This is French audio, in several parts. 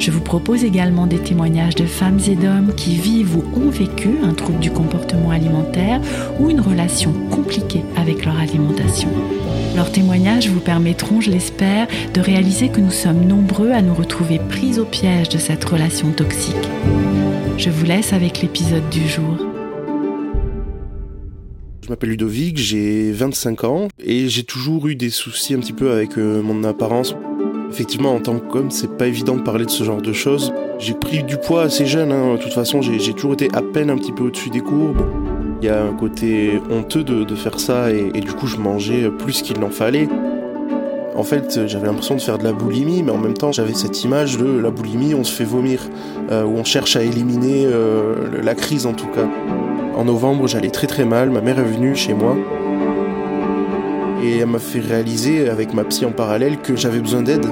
Je vous propose également des témoignages de femmes et d'hommes qui vivent ou ont vécu un trouble du comportement alimentaire ou une relation compliquée avec leur alimentation. Leurs témoignages vous permettront, je l'espère, de réaliser que nous sommes nombreux à nous retrouver pris au piège de cette relation toxique. Je vous laisse avec l'épisode du jour. Je m'appelle Ludovic, j'ai 25 ans et j'ai toujours eu des soucis un petit peu avec euh, mon apparence. Effectivement, en tant qu'homme, c'est pas évident de parler de ce genre de choses. J'ai pris du poids assez jeune, hein. de toute façon, j'ai toujours été à peine un petit peu au-dessus des courbes. Il y a un côté honteux de, faire ça et, du coup, je mangeais plus qu'il n'en fallait. En fait, j'avais l'impression de faire de la boulimie, mais en même temps, j'avais cette image de la boulimie, on se fait vomir, euh, où on cherche à éliminer euh, la crise en tout cas. En novembre, j'allais très très mal. Ma mère est venue chez moi et elle m'a fait réaliser avec ma psy en parallèle que j'avais besoin d'aide.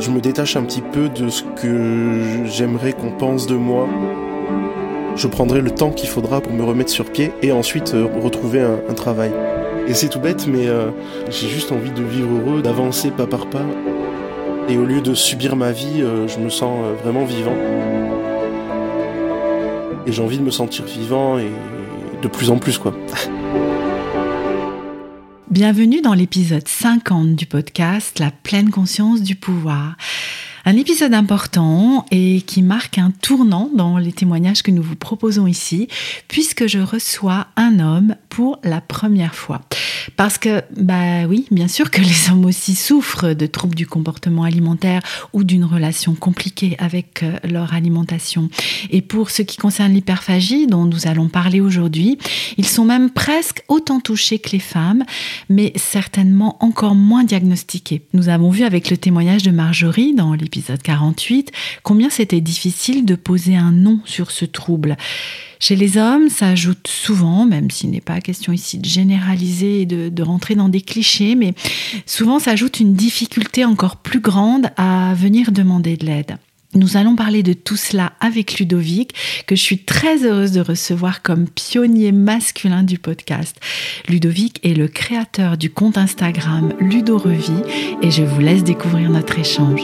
Je me détache un petit peu de ce que j'aimerais qu'on pense de moi. Je prendrai le temps qu'il faudra pour me remettre sur pied et ensuite euh, retrouver un, travail. Et c'est tout bête, mais euh, j'ai juste envie de vivre heureux, d'avancer pas par pas. Et au lieu de subir ma vie, euh, je me sens vraiment vivant et j'ai envie de me sentir vivant et de plus en plus quoi. Bienvenue dans l'épisode 50 du podcast La pleine conscience du pouvoir. Un épisode important et qui marque un tournant dans les témoignages que nous vous proposons ici, puisque je reçois un homme pour la première fois. Parce que, bah oui, bien sûr que les hommes aussi souffrent de troubles du comportement alimentaire ou d'une relation compliquée avec euh, leur alimentation. Et pour ce qui concerne l'hyperphagie, dont nous allons parler aujourd'hui, ils sont même presque autant touchés que les femmes, mais certainement encore moins diagnostiqués. Nous avons vu avec le témoignage de Marjorie dans l'épisode 48 combien c'était difficile de poser un nom sur ce trouble. Chez les hommes, ça ajoute souvent, même s'il n'est pas question ici de généraliser et de, rentrer dans des clichés, mais souvent ça ajoute une difficulté encore plus grande à venir demander de l'aide. Nous allons parler de tout cela avec Ludovic, que je suis très heureuse de recevoir comme pionnier masculin du podcast. Ludovic est le créateur du compte Instagram Ludo et je vous laisse découvrir notre échange.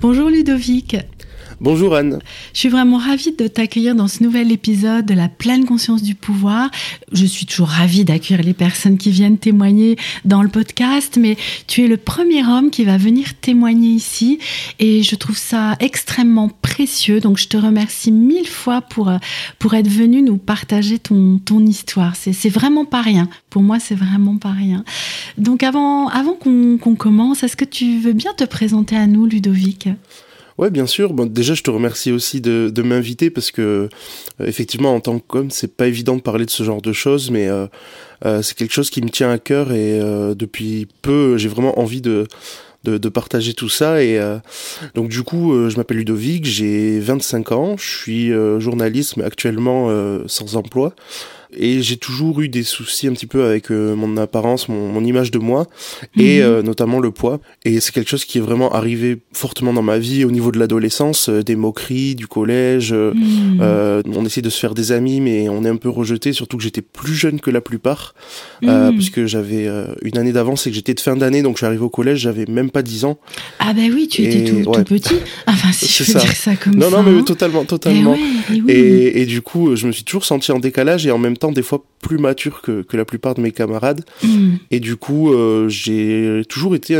Bonjour Ludovic. Bonjour Anne. Je suis vraiment ravie de t'accueillir dans ce nouvel épisode de la pleine conscience du pouvoir. Je suis toujours ravie d'accueillir les personnes qui viennent témoigner dans le podcast, mais tu es le premier homme qui va venir témoigner ici et je trouve ça extrêmement précieux. Donc je te remercie mille fois pour, euh, pour être venu nous partager ton, ton histoire. C'est vraiment pas rien. Pour moi, c'est vraiment pas rien. Donc avant, avant qu'on commence, est-ce que tu veux bien te présenter à nous, Ludovic? Ouais, bien sûr. Bon, déjà, je te remercie aussi de, de m'inviter parce que euh, effectivement, en tant qu'homme, c'est pas évident de parler de ce genre de choses, mais euh, euh c'est quelque chose qui me tient à cœur et euh, depuis peu, j'ai vraiment envie de de, de, partager tout ça et donc du coup je m'appelle Ludovic j'ai 25 ans je suis journaliste mais actuellement sans emploi et j'ai toujours eu des soucis un petit peu avec euh, mon apparence, mon, mon, image de moi et mhm. euh, notamment le poids. Et c'est quelque chose qui est vraiment arrivé fortement dans ma vie au niveau de l'adolescence, euh, des moqueries du collège. Mhm. on essaie de se faire des amis, mais on est un peu rejeté, surtout que j'étais plus jeune que la plupart, mhm. puisque j'avais une année d'avance et que j'étais de fin d'année, donc je suis arrivé au collège, j'avais même pas 10 ans. Ah ben oui, tu étais tout, tout, petit. Enfin, si je peux dire ça comme non, ça. Non, non, mais hein. totalement, totalement. Et, oui. et, et, du coup, je me suis toujours senti en décalage et en même des fois plus mature que, que la plupart de mes camarades. Mm. Et du coup, euh, j'ai toujours été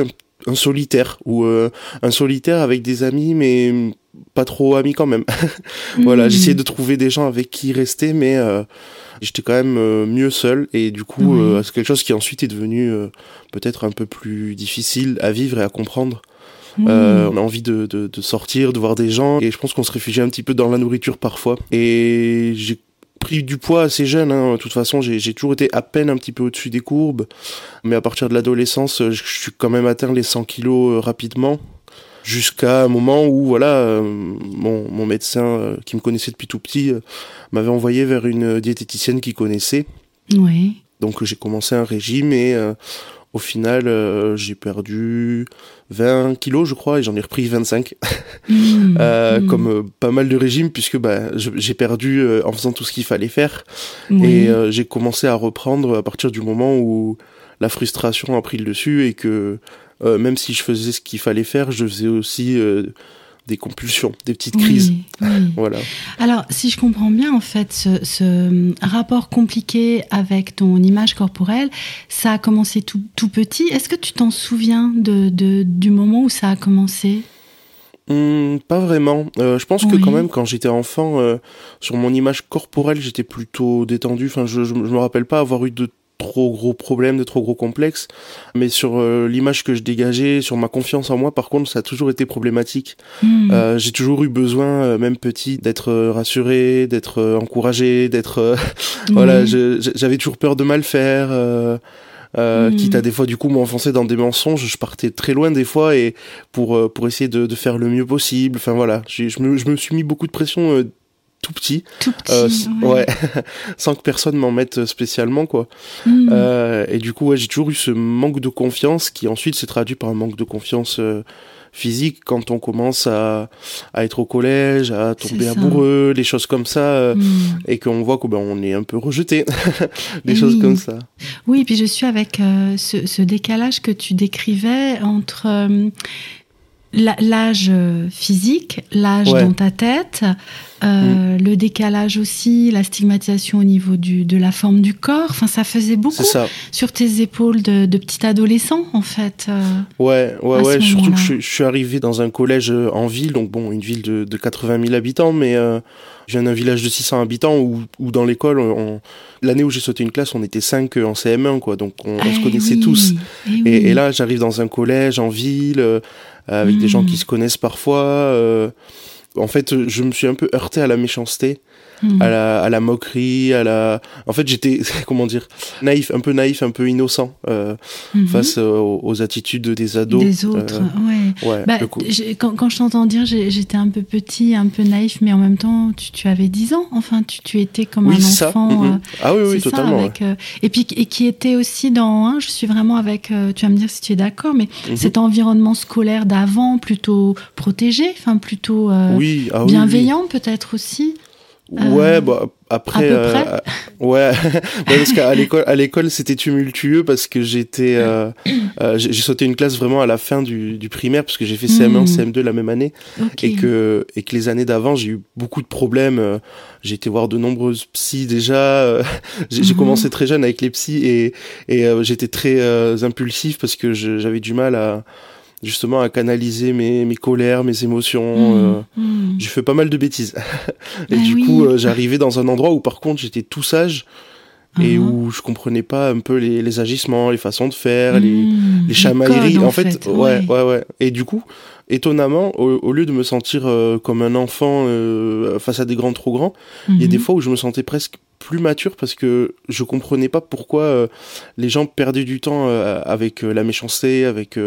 un, solitaire ou euh, un solitaire avec des amis, mais pas trop amis quand même. voilà, mm. j'essayais de trouver des gens avec qui rester, mais euh, j'étais quand même mieux seul. Et du coup, c'est quelque chose qui ensuite est devenu peut-être un peu plus difficile à vivre et à comprendre. Mm. on a envie de, de, de, sortir, de voir des gens, et je pense qu'on se réfugie un petit peu dans la nourriture parfois. Et j'ai pris du poids assez jeune. Hein. De toute façon, j'ai toujours été à peine un petit peu au-dessus des courbes. Mais à partir de l'adolescence, je suis quand même atteint les 100 kilos euh, rapidement. jusqu'à un moment où voilà mon, mon, médecin qui me connaissait depuis tout petit m'avait envoyé vers une diététicienne qui connaissait. Oui. Donc j'ai commencé un régime et au final, euh, j'ai perdu 20 kilos, je crois, et j'en ai repris 25. Mmh, euh, mmh. Comme euh, pas mal de régimes, puisque bah, j'ai perdu en faisant tout ce qu'il fallait faire. Et j'ai commencé à reprendre à partir du moment où la frustration a pris le dessus et que même si je faisais ce qu'il fallait faire, je faisais aussi des compulsions, des petites crises. voilà. Alors, si je comprends bien, en fait, ce, rapport compliqué avec ton image corporelle, ça a commencé tout, tout petit. Est-ce que tu t'en souviens de, du moment où ça a commencé? Hmm, pas vraiment. Euh, je pense que quand même, quand j'étais enfant, euh, sur mon image corporelle, j'étais plutôt détendu. Enfin, je, je, me rappelle pas avoir eu de trop gros problèmes, de trop gros complexes. Mais sur euh, l'image que je dégageais, sur ma confiance en moi, par contre, ça a toujours été problématique. Hmm. Euh, j'ai toujours eu besoin, euh, même petit, d'être rassuré, d'être encouragé, d'être... voilà, j'avais toujours peur de mal faire. Hmm. quitte à des fois du coup m'enfoncer dans des mensonges je partais très loin des fois et pour pour essayer de, de faire le mieux possible enfin voilà je me, je me suis mis beaucoup de pression tout petit, tout petit euh, ouais, sans que personne m'en mette spécialement quoi. Hmm. Euh, et du coup, ouais, j'ai toujours eu ce manque de confiance qui ensuite s'est traduit par un manque de confiance euh, physique quand on commence à, à être au collège, à tomber amoureux, des choses comme ça, euh, hmm. et qu'on voit qu'on ben, on est un peu rejeté, des choses comme ça. Oui, puis je suis avec ce, ce, décalage que tu décrivais entre l'âge physique, l'âge dans ta tête, euh, mm. le décalage aussi, la stigmatisation au niveau du, de la forme du corps. Enfin, ça faisait beaucoup sur tes épaules de, de petit adolescent, en fait. Euh, ouais, ouais, ouais. Surtout que je, suis arrivé dans un collège euh, en ville, donc bon, une ville de, de 80 000 habitants, mais je viens d'un village de 600 habitants où, où dans l'école, l'année où j'ai sauté une classe, on était 5 en CM1, quoi. Donc on, se eh connaissait tous. Eh et, là, j'arrive dans un collège en ville avec des gens qui mm. se connaissent parfois en fait, je me suis un peu heurté à la méchanceté, hmm. à, la, à la moquerie, à la. En fait, j'étais, comment dire, naïf, un peu naïf, un peu innocent euh, mhm. face aux, attitudes des ados. Des autres, euh, ouais. Bah, quand, quand, je t'entends dire, j'étais un peu petit, un peu naïf, mais en même temps, tu, tu avais 10 ans. Enfin, tu, tu étais comme un enfant. Mhm. Euh, ah oui, oui, totalement. avec, et puis, et qui était aussi dans. Hein, je suis vraiment avec. tu vas me dire si tu es d'accord, mais mhm. cet environnement scolaire d'avant, plutôt protégé, enfin plutôt. Oui, ah bienveillant peut-être aussi. Ouais, bah après, euh, ouais, parce qu'à l'école, à l'école, c'était tumultueux parce que j'étais, euh, euh, j'ai sauté une classe vraiment à la fin du, du primaire parce que j'ai fait CM1, CM2 la même année et que et que les années d'avant, j'ai eu beaucoup de problèmes. J'ai été voir de nombreuses psys déjà. j'ai mhm. commencé très jeune avec les psys et et j'étais très impulsif parce que j'avais du mal à justement à canaliser mes, mes colères, mes émotions. Mmh, euh, mmh. J'ai fait pas mal de bêtises. et bah du coup, euh, j'arrivais dans un endroit où par contre j'étais tout sage et uh-huh. où je comprenais pas un peu les, les agissements, les façons de faire, les, mmh, les chamailleries. en, fait, ouais, ouais, ouais, Et du coup, étonnamment, au, lieu de me sentir euh, comme un enfant face à des grands trop grands, il y a des fois où je me sentais presque plus mature parce que je comprenais pas pourquoi les gens perdaient du temps avec la méchanceté, avec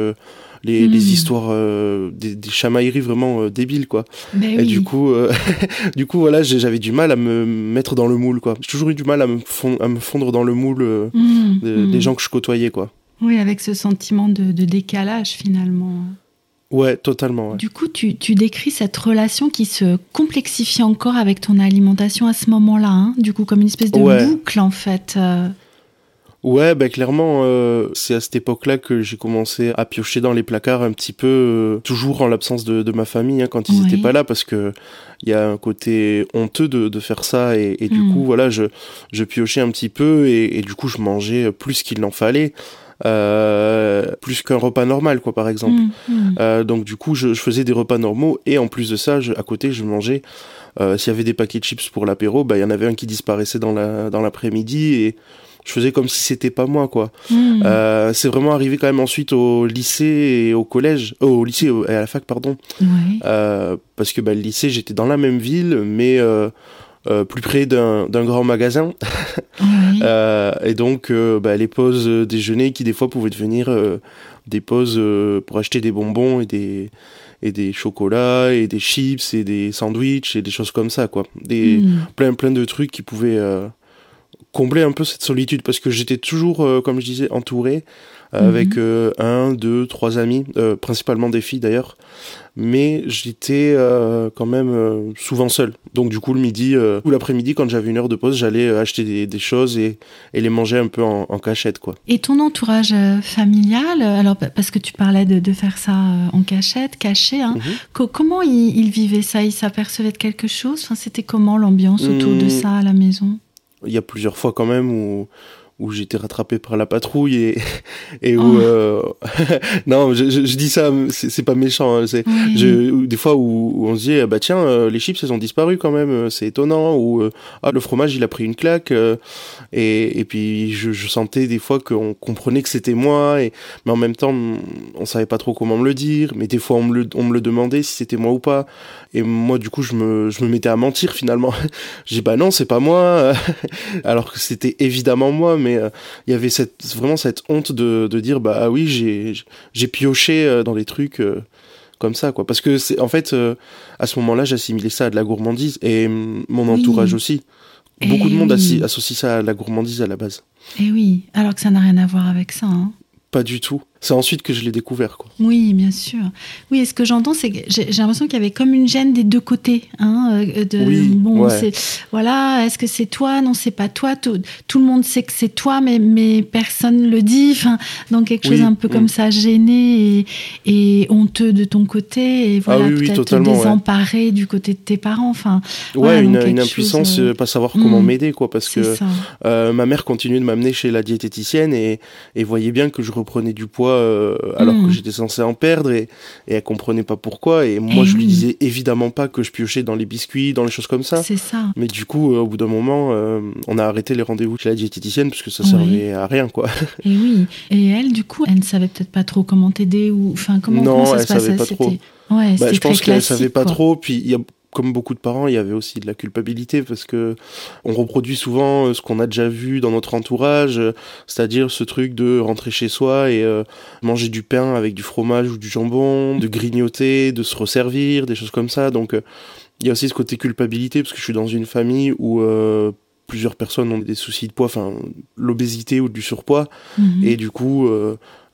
les, les hmm. histoires euh, des, des, chamailleries vraiment euh, débiles quoi. Ben et du coup, euh, du coup voilà, j'avais du mal à me mettre dans le moule quoi. J'ai toujours eu du mal à me fondre, à me fondre dans le moule hmm. des gens que je côtoyais quoi. Oui, avec ce sentiment de, de décalage finalement. Ouais, totalement. Du coup, tu, tu, décris cette relation qui se complexifie encore avec ton alimentation à ce moment-là, hein du coup, comme une espèce de boucle en fait. Ouais, ben clairement, euh, c'est à cette époque-là que j'ai commencé à piocher dans les placards un petit peu, euh, toujours en l'absence de, de, ma famille, hein, quand ils n'étaient pas là, parce que il y a un côté honteux de, de faire ça, et, et du hmm. coup, voilà, je, je piochais un petit peu, et, et du coup, je mangeais plus qu'il n'en fallait. Euh, plus qu'un repas normal quoi par exemple hmm, hmm. Euh, donc du coup je, je, faisais des repas normaux et en plus de ça je, à côté je mangeais euh, s'il y avait des paquets de chips pour l'apéro bah il y en avait un qui disparaissait dans la dans l'après-midi et je faisais comme si c'était pas moi quoi. Hmm. Euh, c'est vraiment arrivé quand même ensuite au lycée et au collège, oh, au lycée et à la fac pardon. Euh, parce que bah, le lycée j'étais dans la même ville mais euh, euh plus près d'un grand magasin. Euh, et donc bah, les pauses déjeuner qui des fois pouvaient devenir des pauses pour acheter des bonbons et des et des chocolats et des chips et des sandwichs et des choses comme ça quoi des Mm. plein plein de trucs qui pouvaient euh, combler un peu cette solitude parce que j'étais toujours euh, comme je disais entouré euh, Mhm. avec euh, un deux trois amis euh, principalement des filles d'ailleurs mais j'étais euh, quand même euh, souvent seul donc du coup le midi euh, ou l'après-midi quand j'avais une heure de pause j'allais acheter des, des choses et, et les manger un peu en, en cachette quoi Et ton entourage familial, alors pa- parce que tu parlais de, de faire ça en cachette, caché, hein, Mhm. co- comment ils il vivaient ça? Ils s'apercevaient de quelque chose? Enfin, C'était comment l'ambiance autour de Hmm. ça à la maison? Il y a plusieurs fois quand même où où j'étais rattrapé par la patrouille et et où Oh. euh, non je, je, je dis ça c'est pas méchant hein, c'est Oui. je, des fois où, où on se dit ah bah tiens euh, les chips elles ont disparu quand même euh, c'est étonnant ou euh, ah le fromage il a pris une claque euh, et, et puis je, je sentais des fois qu'on comprenait que c'était moi et mais en même temps on savait pas trop comment me le dire mais des fois on me le, on me le demandait si c'était moi ou pas et moi du coup je me, je me mettais à mentir finalement j'ai bah non c'est pas moi alors que c'était évidemment moi mais euh, il y avait cette vraiment cette honte de, de dire bah ah oui j'ai j'ai pioché euh, dans les trucs euh, comme ça quoi parce que c'est en fait euh, à ce moment-là j'assimilais ça à de la gourmandise et hum, mon Oui. entourage aussi beaucoup Eh de monde oui. assi- associe ça à la gourmandise à la base Eh oui, alors que ça n'a rien à voir avec ça. hein. pas du tout c'est ensuite que je l'ai découvert quoi Oui, bien sûr. Oui, et ce que j'entends, c'est que j'ai l'impression qu'il y avait comme une gêne des deux côtés. Hein, euh, de, Oui, bon, ouais. c'est voilà, est-ce que c'est toi? Non, c'est pas toi. Tout, tout le monde sait que c'est toi, mais mais personne le dit. Enfin, donc quelque Oui, chose un peu mm. comme ça, gêné et, et honteux de ton côté, et voilà, Ah oui, oui, peut-être totalement, ouais. désemparé du côté de tes parents. Enfin, ouais Voilà, une, une impuissance euh, pas savoir comment mm. m'aider quoi parce que. Euh, ma mère continuait de m'amener chez la diététicienne et, et voyait bien que je reprenais du poids euh, alors que j'étais censé en perdre et, et elle comprenait pas pourquoi et moi Eh je lui oui. disais évidemment pas que je piochais dans les biscuits, dans les choses comme ça. C'est ça. Mais du coup, euh, au bout d'un moment, euh, on a arrêté les rendez-vous chez la diététicienne parce que ça Oui. servait à rien quoi. Et oui. Et elle, du coup, elle ne savait peut-être pas trop comment t'aider ou, enfin, comment, Non, comment ça elle se savait pas trop. Ouais, Bah, je pense qu'elle savait pas quoi. trop. Puis il y a comme beaucoup de parents, il y avait aussi de la culpabilité parce que on reproduit souvent euh, ce qu'on a déjà vu dans notre entourage, euh, c'est-à-dire ce truc de rentrer chez soi et euh, manger du pain avec du fromage ou du jambon, de grignoter, de se resservir, des choses comme ça. Donc euh, il y a aussi ce côté culpabilité parce que je suis dans une famille où euh, plusieurs personnes ont des soucis de poids, enfin l'obésité ou du surpoids. Mhm. Et du coup,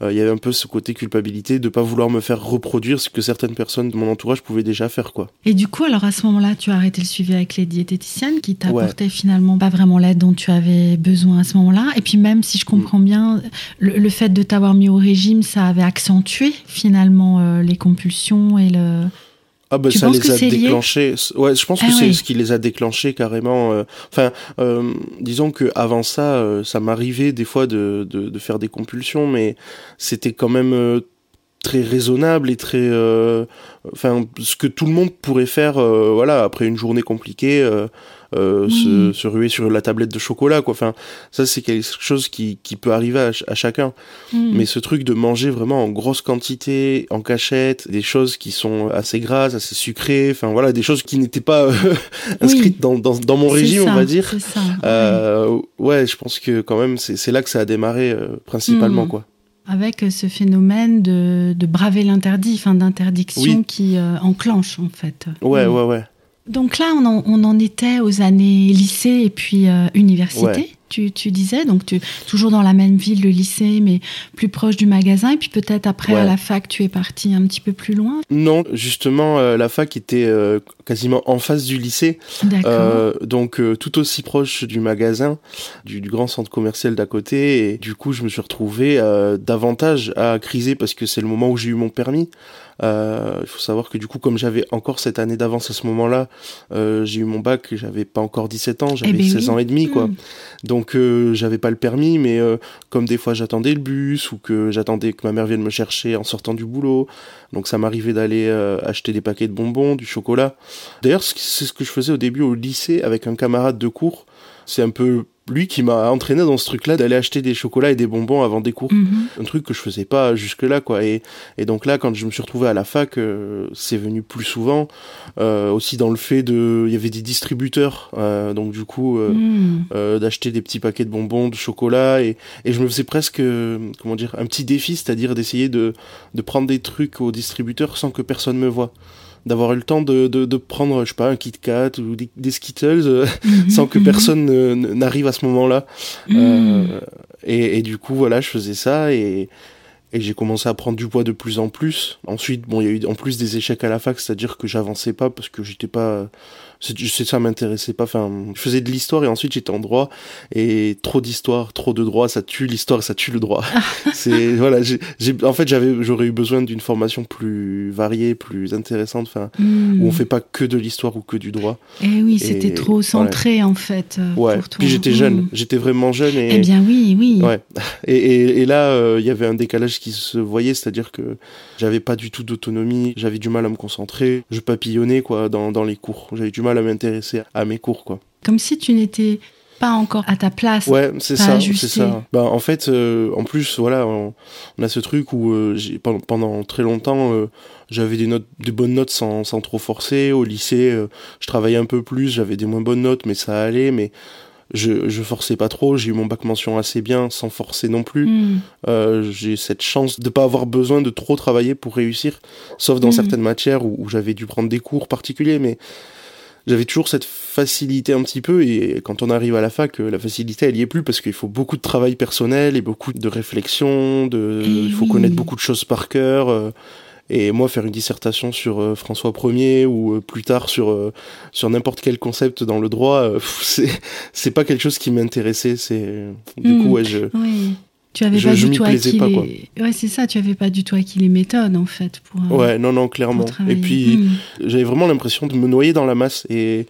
il y avait un peu ce côté culpabilité de pas vouloir me faire reproduire ce que certaines personnes de mon entourage pouvaient déjà faire, quoi. Et du coup, alors à ce moment-là, tu as arrêté le suivi avec les diététiciennes qui Ouais. t'apportaient finalement pas vraiment l'aide dont tu avais besoin à ce moment-là. Et puis même si je comprends Mm. bien, le, le fait de t'avoir mis au régime, ça avait accentué finalement euh, les compulsions et le... Ah bah Tu ça les que a c'est déclenchés. Ouais, je pense que Ah c'est oui. ce qui les a déclenchés carrément. euh, Enfin, euh, disons que avant ça, euh, ça m'arrivait des fois de, de, de faire des compulsions, mais c'était quand même euh, très raisonnable et très, euh, enfin, ce que tout le monde pourrait faire, euh, voilà, après une journée compliquée, euh, Oui. se, se ruer sur la tablette de chocolat, quoi. Enfin, ça c'est quelque chose qui, qui peut arriver à, ch- à chacun. Mm. Mais ce truc de manger vraiment en grosse quantité, en cachette, des choses qui sont assez grasses, assez sucrées, enfin voilà, des choses qui n'étaient pas euh, inscrites dans, dans, dans mon régime, ça, on va dire. Ça. Euh, ouais, je pense que quand même, c'est là que ça a démarré principalement, Mm. quoi. Avec ce phénomène de, de braver l'interdit, enfin d'interdiction Oui. qui euh, enclenche en fait. Ouais, Mm. ouais, ouais. Donc là, on en, on en était aux années lycée et puis euh, université. Tu, tu disais. Donc tu, toujours dans la même ville, le lycée, mais plus proche du magasin. Et puis peut-être après, à la fac, tu es parti un petit peu plus loin. Non, justement, euh, la fac était euh, quasiment en face du lycée. Euh, donc tout aussi proche du magasin, du, du grand centre commercial d'à côté. Et du coup, je me suis retrouvé davantage à criser parce que c'est le moment où j'ai eu mon permis. Il faut savoir que du coup, comme j'avais encore cette année d'avance à ce moment-là, j'ai eu mon bac, j'avais pas encore 17 ans, j'avais ben 16 oui. ans et demi, quoi. Mm. Donc euh, j'avais pas le permis, mais euh, comme des fois j'attendais le bus ou que j'attendais que ma mère vienne me chercher en sortant du boulot, donc ça m'arrivait d'aller euh, acheter des paquets de bonbons, du chocolat. D'ailleurs, c'est ce que je faisais au début au lycée avec un camarade de cours. C'est un peu lui qui m'a entraîné dans ce truc-là d'aller acheter des chocolats et des bonbons avant des cours. Mhm. Un truc que je faisais pas jusque-là, quoi. Et, et donc là, quand je me suis retrouvé à la fac, euh, c'est venu plus souvent. Euh, aussi dans le fait de, il y avait des distributeurs, euh, donc du coup, euh, Mhm. d'acheter des petits paquets de bonbons, de chocolat, et, et je me faisais presque, comment dire, un petit défi, c'est-à-dire d'essayer de, de prendre des trucs au distributeur sans que personne me voie. D'avoir eu le temps de, de, de prendre, je sais pas, un Kit Kat ou des, des Skittles euh, Mhm. sans que Mhm. personne ne- ne- n'arrive à ce moment-là. Mhm. Euh, et, et du coup, voilà, je faisais ça et, et j'ai commencé à prendre du poids de plus en plus. Ensuite, bon, il y a eu en plus des échecs à la fac, c'est-à-dire que j'avançais pas parce que j'étais pas, ça m'intéressait pas. Enfin, je faisais de l'histoire et ensuite j'étais en droit et trop d'histoire, trop de droit, ça tue l'histoire, ça tue le droit. c'est voilà, j'ai, j'ai- en fait, j'avais, j'aurais eu besoin d'une formation plus variée, plus intéressante, enfin, où on fait pas que de l'histoire ou que du droit. Eh oui, c'était et- trop centré en fait. euh, Ouais. pour toi. Puis j'étais jeune, Mhm. j'étais vraiment jeune et. Eh bien oui, oui. Ouais. Et, et, et là, euh, il y avait un décalage qui se voyait, c'est-à-dire que j'avais pas du tout d'autonomie, j'avais du mal à me concentrer, je papillonnais quoi dans, dans les cours, j'avais du mal à m'intéresser à mes cours quoi. Comme si tu n'étais pas encore à ta place. Ouais, c'est ça, c'est ça. Bah en fait, euh, en plus voilà, on, on a ce truc où euh, pendant, pendant très longtemps euh, j'avais des notes, des bonnes notes sans, sans trop forcer. Au lycée, je travaillais un peu plus, j'avais des moins bonnes notes, mais ça allait, mais je, je forçais pas trop. J'ai eu mon bac mention assez bien, sans forcer non plus. Mhm. Euh, j'ai cette chance de pas avoir besoin de trop travailler pour réussir, sauf dans Mhm. certaines matières où, où j'avais dû prendre des cours particuliers, mais j'avais toujours cette facilité un petit peu, et quand on arrive à la fac, euh, la facilité elle y est plus parce qu'il faut beaucoup de travail personnel et beaucoup de réflexion, de, il faut oui. connaître beaucoup de choses par cœur. euh, et moi, faire une dissertation sur euh, François Ier ou euh, plus tard sur euh, sur n'importe quel concept dans le droit, c'est c'est pas quelque chose qui m'intéressait. C'est du Mm. coup, ouais, je Oui. Tu avais Je- pas je du tout acquis pas, les... Ouais, c'est ça, tu avais pas du tout acquis les méthodes en fait pour, euh, Ouais, non, non, clairement. Et puis, Mhm. j'avais vraiment l'impression de me noyer dans la masse. Et,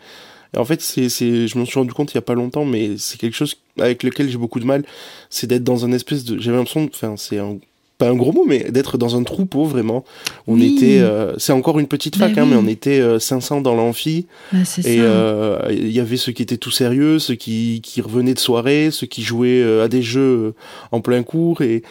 et en fait, c'est, c'est, je m'en suis rendu compte il y a pas longtemps, mais c'est quelque chose avec lequel j'ai beaucoup de mal. C'est d'être dans un espèce de. J'avais l'impression, enfin, c'est un- pas un gros mot, mais d'être dans un troupeau vraiment. On Oui. était. euh, c'est encore une petite Bah fac, hein, oui. mais on était euh, 500 dans l'amphi. Bah, Et euh, il y avait ceux qui étaient tout sérieux, ceux qui, qui revenaient de soirée, ceux qui jouaient euh, à des jeux euh, en plein cours. Et,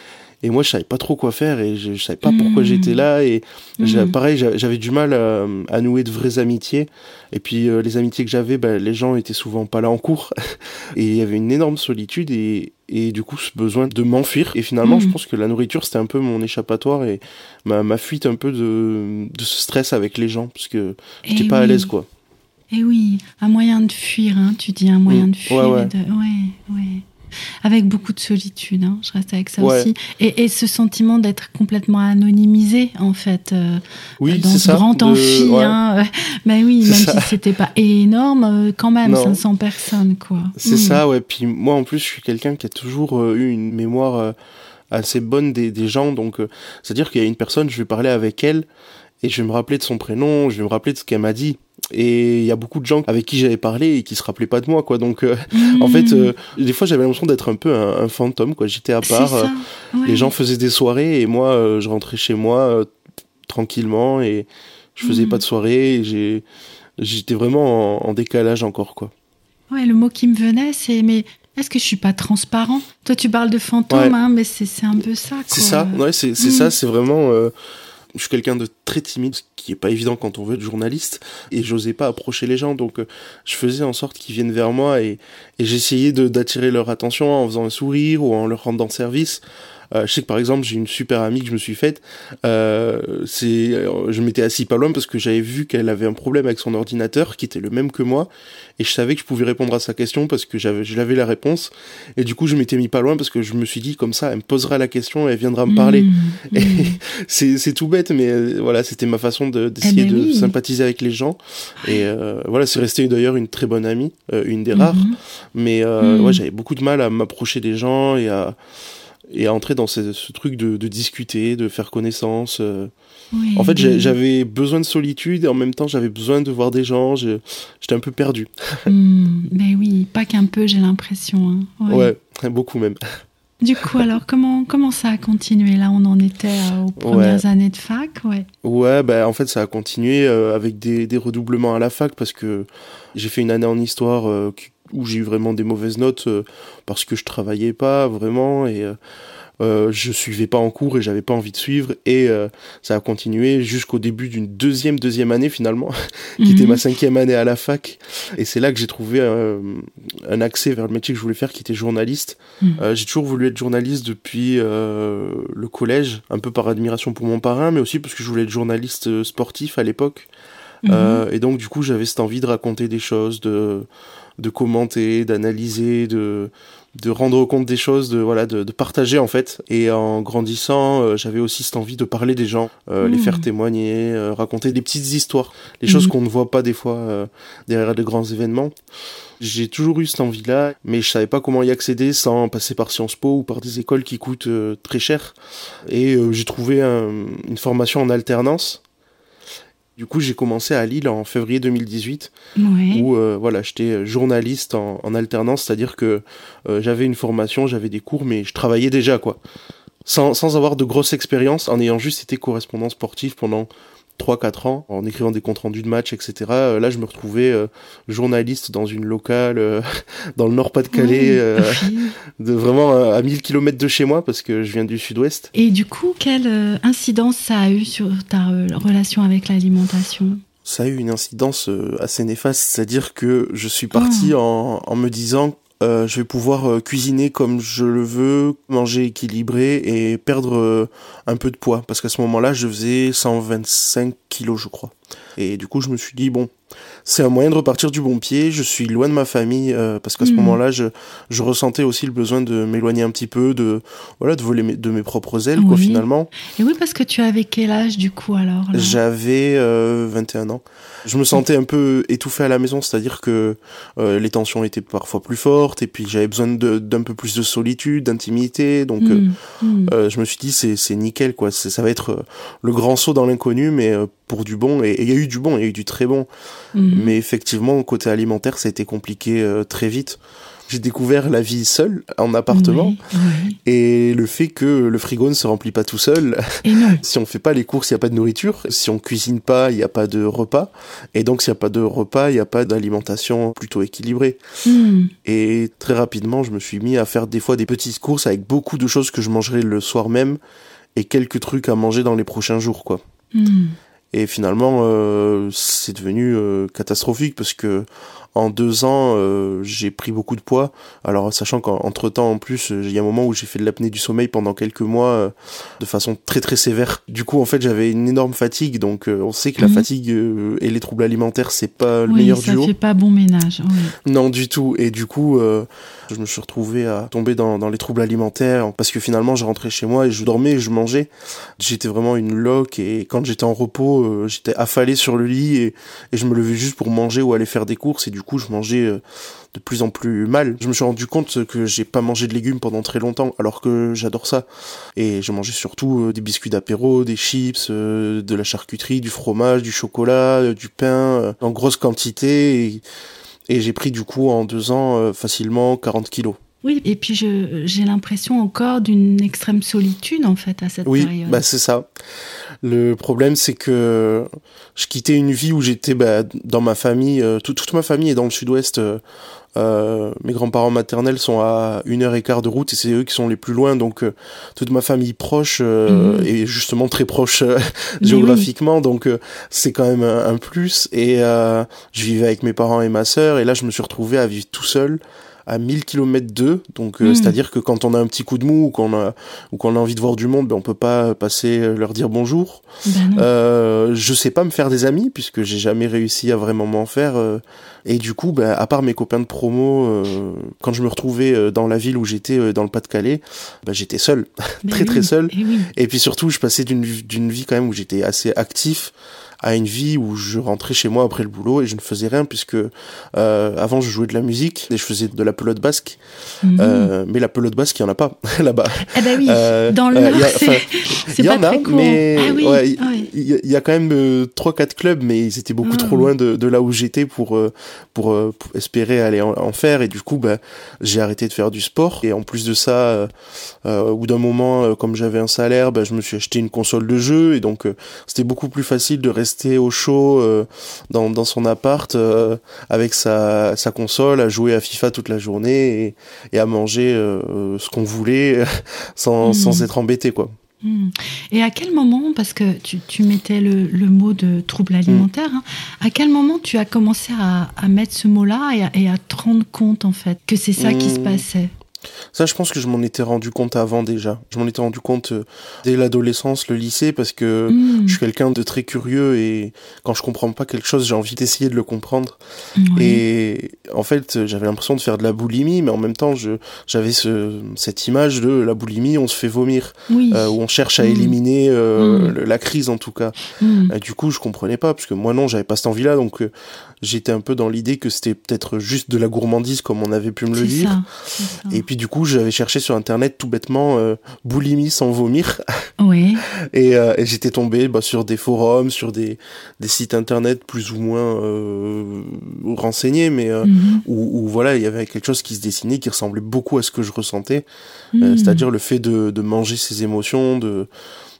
et moi, je savais pas trop quoi faire et je, je savais pas pourquoi Mhm. j'étais là. Et Mhm. pareil, j'a- j'avais du mal à, à nouer de vraies amitiés. Et puis, euh, les amitiés que j'avais, ben, les gens étaient souvent pas là en cours. et il y avait une énorme solitude et, et du coup, ce besoin de m'enfuir. Et finalement, je pense que la nourriture, c'était un peu mon échappatoire et ma, ma fuite un peu de, de ce stress avec les gens. Parce que j'étais Eh pas à l'aise, quoi. Et oui, un moyen de fuir, hein, tu dis un moyen de fuir. Ouais, ouais. et de- ouais, ouais. Avec beaucoup de solitude, hein, je reste avec ça Ouais. aussi. Et, et ce sentiment d'être complètement anonymisé, en fait, euh, Oui, dans c'est ce ça. grand de- amphi. ouais. Hein, euh, mais oui, même ça. si c'était pas énorme, euh, quand même, Non. 500 personnes, quoi. C'est Mm. ça, ouais. Puis moi, en plus, je suis quelqu'un qui a toujours euh, eu une mémoire assez bonne des, des gens. Donc, euh, c'est-à-dire qu'il y a une personne, je vais parler avec elle et je vais me rappeler de son prénom, je vais me rappeler de ce qu'elle m'a dit. Et il y a beaucoup de gens avec qui j'avais parlé et qui se rappelaient pas de moi, quoi. Donc, euh, en Mm. fait, euh, des fois, j'avais l'impression d'être un peu un, un fantôme, quoi. J'étais à part. euh, ouais. les gens faisaient des soirées et moi, je rentrais chez moi tranquillement et je faisais Mhm. pas de soirée. J'ai, j'étais vraiment en, en décalage encore, quoi. Ouais, le mot qui me venait, c'est mais est-ce que je suis pas transparent? Toi, tu parles de fantôme, Ouais. hein, mais c'est un peu ça. C'est ça, ouais, c'est c'est Mm. ça, c'est vraiment. euh, je suis quelqu'un de très timide, ce qui est pas évident quand on veut être journaliste, et j'osais pas approcher les gens, donc euh, je faisais en sorte qu'ils viennent vers moi et, j'essayais d'attirer leur attention en faisant un sourire ou en leur rendant service. Euh, je sais que par exemple j'ai une super amie que je me suis faite. Euh, c'est, euh, je m'étais assis pas loin parce que j'avais vu qu'elle avait un problème avec son ordinateur qui était le même que moi et je savais que je pouvais répondre à sa question parce que j'avais, je l'avais la réponse et du coup je m'étais mis pas loin parce que je me suis dit comme ça elle me posera la question et elle viendra me parler. Mm, Et mm. c'est, c'est tout bête, mais voilà, c'était ma façon de, d'essayer Eh ben de oui. sympathiser avec les gens. Et euh, voilà, c'est resté d'ailleurs une très bonne amie, euh, une des rares. Mhm. Mais euh, Mm. ouais, j'avais beaucoup de mal à m'approcher des gens et à, et à entrer dans ce, ce truc de, de discuter, de faire connaissance. euh. Oui, En fait, j'avais besoin de solitude et en même temps, j'avais besoin de voir des gens. J'étais un peu perdu. Mais oui, pas qu'un peu, j'ai l'impression. hein. Ouais. Ouais, beaucoup même. Du coup, alors, comment, comment ça a continué Là, on en était euh, aux premières années de fac, ouais. Ouais, bah, en fait, ça a continué euh, avec des, des redoublements à la fac parce que j'ai fait une année en histoire où j'ai eu vraiment des mauvaises notes parce que je travaillais pas vraiment et euh, je suivais pas en cours et j'avais pas envie de suivre et euh, ça a continué jusqu'au début d'une deuxième deuxième année finalement qui était mhm. ma cinquième année à la fac et c'est là que j'ai trouvé euh, un accès vers le métier que je voulais faire qui était journaliste mhm. euh, j'ai toujours voulu être journaliste depuis le collège un peu par admiration pour mon parrain mais aussi parce que je voulais être journaliste sportif à l'époque mhm. et donc du coup j'avais cette envie de raconter des choses de de commenter d'analyser de de rendre compte des choses, de voilà, de, de partager en fait. Et en grandissant, euh, j'avais aussi cette envie de parler des gens, euh, les faire mmh. témoigner, euh, raconter des petites histoires, des choses mmh. qu'on ne voit pas des fois derrière de grands événements. J'ai toujours eu cette envie-là, mais je savais pas comment y accéder sans passer par Sciences Po ou par des écoles qui coûtent très cher. Et j'ai trouvé une formation en alternance du coup, j'ai commencé à Lille en février 2018, où euh, voilà, j'étais journaliste en, alternance, c'est-à-dire que euh, j'avais une formation, j'avais des cours, mais je travaillais déjà, quoi. Sans, sans avoir de grosse expérience, en ayant juste été correspondant sportif pendant 3-4 ans en écrivant des comptes rendus de matchs, etc. Euh, là, je me retrouvais euh, journaliste dans une locale euh, dans le Nord-Pas-de-Calais, de vraiment à 1000 km de chez moi parce que je viens du sud-ouest. Et du coup, quelle incidence ça a eu sur ta relation avec l'alimentation? Ça a eu une incidence assez néfaste, c'est-à-dire que je suis parti ah. en, en me disant euh, je vais pouvoir euh, cuisiner comme je le veux, manger équilibré et perdre euh, un peu de poids. Parce qu'à ce moment-là, je faisais 125 kilos, je crois. Et du coup, je me suis dit, bon, c'est un moyen de repartir du bon pied. Je suis loin de ma famille euh, parce qu'à ce hmm. moment-là, je, je ressentais aussi le besoin de m'éloigner un petit peu, de voilà, de voler de mes propres ailes, quoi, finalement. Et oui, parce que tu avais quel âge du coup alors J'avais 21 ans. Je me sentais un peu étouffé à la maison, c'est-à-dire que euh, les tensions étaient parfois plus fortes et puis j'avais besoin d'un peu plus de solitude, d'intimité. Donc, euh, hmm. Hmm. je me suis dit c'est nickel quoi. Ça va être le grand saut dans l'inconnu, mais pour du bon. Et il y a eu du bon, il y a eu du très bon. Mhm. Mais effectivement, côté alimentaire, ça a été compliqué euh, très vite. J'ai découvert la vie seule en appartement et le fait que le frigo ne se remplit pas tout seul. si on fait pas les courses, il y a pas de nourriture. Si on cuisine pas, il n'y a pas de repas. Et donc, s'il n'y a pas de repas, il n'y a pas d'alimentation plutôt équilibrée. Hmm. Et très rapidement, je me suis mis à faire des fois des petites courses avec beaucoup de choses que je mangerais le soir même et quelques trucs à manger dans les prochains jours, quoi. Hmm. Et finalement, euh, c'est devenu euh, catastrophique parce que en deux ans, euh, j'ai pris beaucoup de poids. Alors, sachant qu'entre temps, en plus, il y a un moment où j'ai fait de l'apnée du sommeil pendant quelques mois de façon très très sévère. Du coup, en fait, j'avais une énorme fatigue. Donc, on sait que la mm. fatigue et les troubles alimentaires, c'est pas le meilleur duo. Ça fait pas bon ménage. Non, du tout. Et du coup, je me suis retrouvé à tomber dans, dans les troubles alimentaires parce que finalement je rentrais chez moi et je dormais et je mangeais. J'étais vraiment une loque et quand j'étais en repos, euh, j'étais affalé sur le lit et, et, je me levais juste pour manger ou aller faire des courses et du coup je mangeais euh, de plus en plus mal. Je me suis rendu compte que j'ai pas mangé de légumes pendant très longtemps alors que j'adore ça. Et je mangeais surtout euh, des biscuits d'apéro, des chips, de la charcuterie, du fromage, du chocolat, du pain en grosse quantité. Et, et j'ai pris du coup en deux ans euh, facilement 40 kilos. Oui, et puis j'ai l'impression encore d'une extrême solitude en fait à cette période. Oui, bah c'est ça. Le problème c'est que je quittais une vie où j'étais bah, dans ma famille, euh, toute ma famille est dans le sud-ouest, euh, euh, mes grands-parents maternels sont à une heure et quart de route et c'est eux qui sont les plus loin. Donc euh, toute ma famille proche euh, mhm. est justement très proche géographiquement. Donc c'est quand même un, un plus. Et je vivais avec mes parents et ma sœur. Et là je me suis retrouvé à vivre tout seul à 1000 km d'eux. Donc, euh, hmm. c'est-à-dire que quand on a un petit coup de mou ou qu'on a, ou qu'on a envie de voir du monde, ben, on peut pas passer euh, leur dire bonjour. Ben euh, je sais pas me faire des amis puisque j'ai jamais réussi à vraiment m'en faire. Euh. et du coup, ben, à part mes copains de promo, quand je me retrouvais dans la ville où j'étais, dans le Pas-de-Calais, ben, j'étais seul, ben très très seul. Et, et, puis surtout, je passais d'une, d'une vie quand même où j'étais assez actif à une vie où je rentrais chez moi après le boulot et je ne faisais rien puisque euh, avant je jouais de la musique et je faisais de la pelote basque. Mhm. Euh, mais la pelote basque, il y en a pas là-bas. Eh ben oui, euh, dans le euh, Nord, pas y en a, mais ah ouais, il y, a quand même euh, trois quatre clubs, mais ils étaient beaucoup trop ah. loin de, de là où j'étais pour, pour, pour espérer aller en, faire et du coup bah, j'ai arrêté de faire du sport et en plus de ça, au bout d'un moment, comme j'avais un salaire, bah, je me suis acheté une console de jeu et donc c'était beaucoup plus facile de rester rester au chaud dans, dans son appart avec sa, sa console, à jouer à FIFA toute la journée et, et à manger ce qu'on voulait sans, mmh. sans être embêté quoi. Hmm. Et à quel moment, parce que tu, mettais le, mot de trouble alimentaire, hein, à quel moment tu as commencé à, mettre ce mot-là et, et, à te rendre compte en fait que c'est ça qui se passait? Ça, je pense que je m'en étais rendu compte avant déjà. Je m'en étais rendu compte euh, dès l'adolescence, le lycée, parce que hmm. je suis quelqu'un de très curieux et quand je comprends pas quelque chose, j'ai envie d'essayer de le comprendre. Et en fait, j'avais l'impression de faire de la boulimie, mais en même temps, j'avais ce, cette image de la boulimie, on se fait vomir, euh, où on cherche à hmm. éliminer euh, hmm. la crise en tout cas. Et du coup, je comprenais pas, parce que moi non, j'avais pas cette envie-là, donc j'étais un peu dans l'idée que c'était peut-être juste de la gourmandise comme on avait pu me le dire. Et puis du coup, j'avais cherché sur internet tout bêtement euh, boulimie sans vomir. Oui. et, euh, et j'étais tombé bah, sur des forums, sur des, des sites internet plus ou moins euh, renseignés, mais euh, mhm. où, où, voilà, il y avait quelque chose qui se dessinait qui ressemblait beaucoup à ce que je ressentais, mhm. c'est-à-dire le fait de, de manger ses émotions, de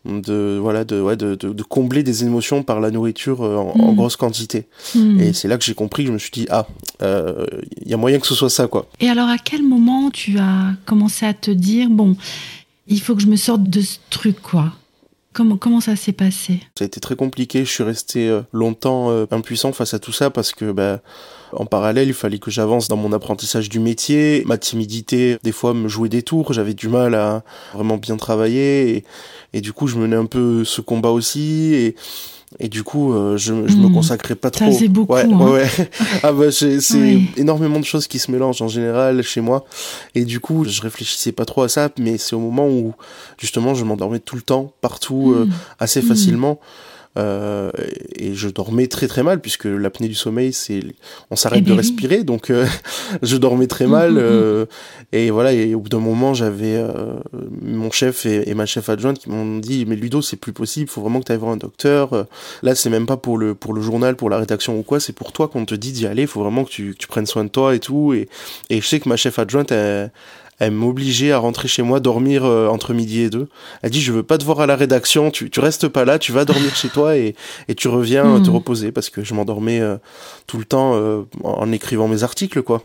de voilà de, ouais, de, de, combler des émotions par la nourriture euh, en, hmm. grosse quantité hmm. et c'est là que j'ai compris je me suis dit ah il euh, y a moyen que ce soit ça quoi et alors à quel moment tu as commencé à te dire bon il faut que je me sorte de ce truc quoi? Comment, comment ça s'est passé? Ça a été très compliqué. Je suis resté euh, longtemps impuissant face à tout ça parce que bah, en parallèle, il fallait que j'avance dans mon apprentissage du métier. Ma timidité, des fois, me jouait des tours. J'avais du mal à vraiment bien travailler. Et, et du coup, je menais un peu ce combat aussi. Et, et du coup, euh, je, je me hmm. consacrais pas trop. Ça beaucoup. Ouais, hein. ouais, ah bah c'est énormément de choses qui se mélangent en général chez moi. Et du coup, je réfléchissais pas trop à ça, mais c'est au moment où justement je m'endormais tout le temps, partout, euh, hmm. assez facilement. Euh, et je dormais très très mal puisque l'apnée du sommeil c'est on s'arrête eh de ben respirer donc euh, je dormais très mal mm, mm, mm. euh, et voilà et au bout d'un moment j'avais euh, mon chef et, et, ma chef adjointe qui m'ont dit mais Ludo c'est plus possible faut vraiment que tu ailles voir un docteur. Là c'est même pas pour le pour le journal pour la rédaction ou quoi c'est pour toi qu'on te dit d'y aller faut vraiment que tu, tu prennes soin de toi et tout et et je sais que ma chef adjointe elle, elle m'obligeait à rentrer chez moi dormir euh, entre midi et deux. Elle dit je veux pas te voir à la rédaction, tu tu restes pas là, tu vas dormir chez toi et et tu reviens te hmm. reposer parce que je m'endormais euh, tout le temps euh, en écrivant mes articles quoi.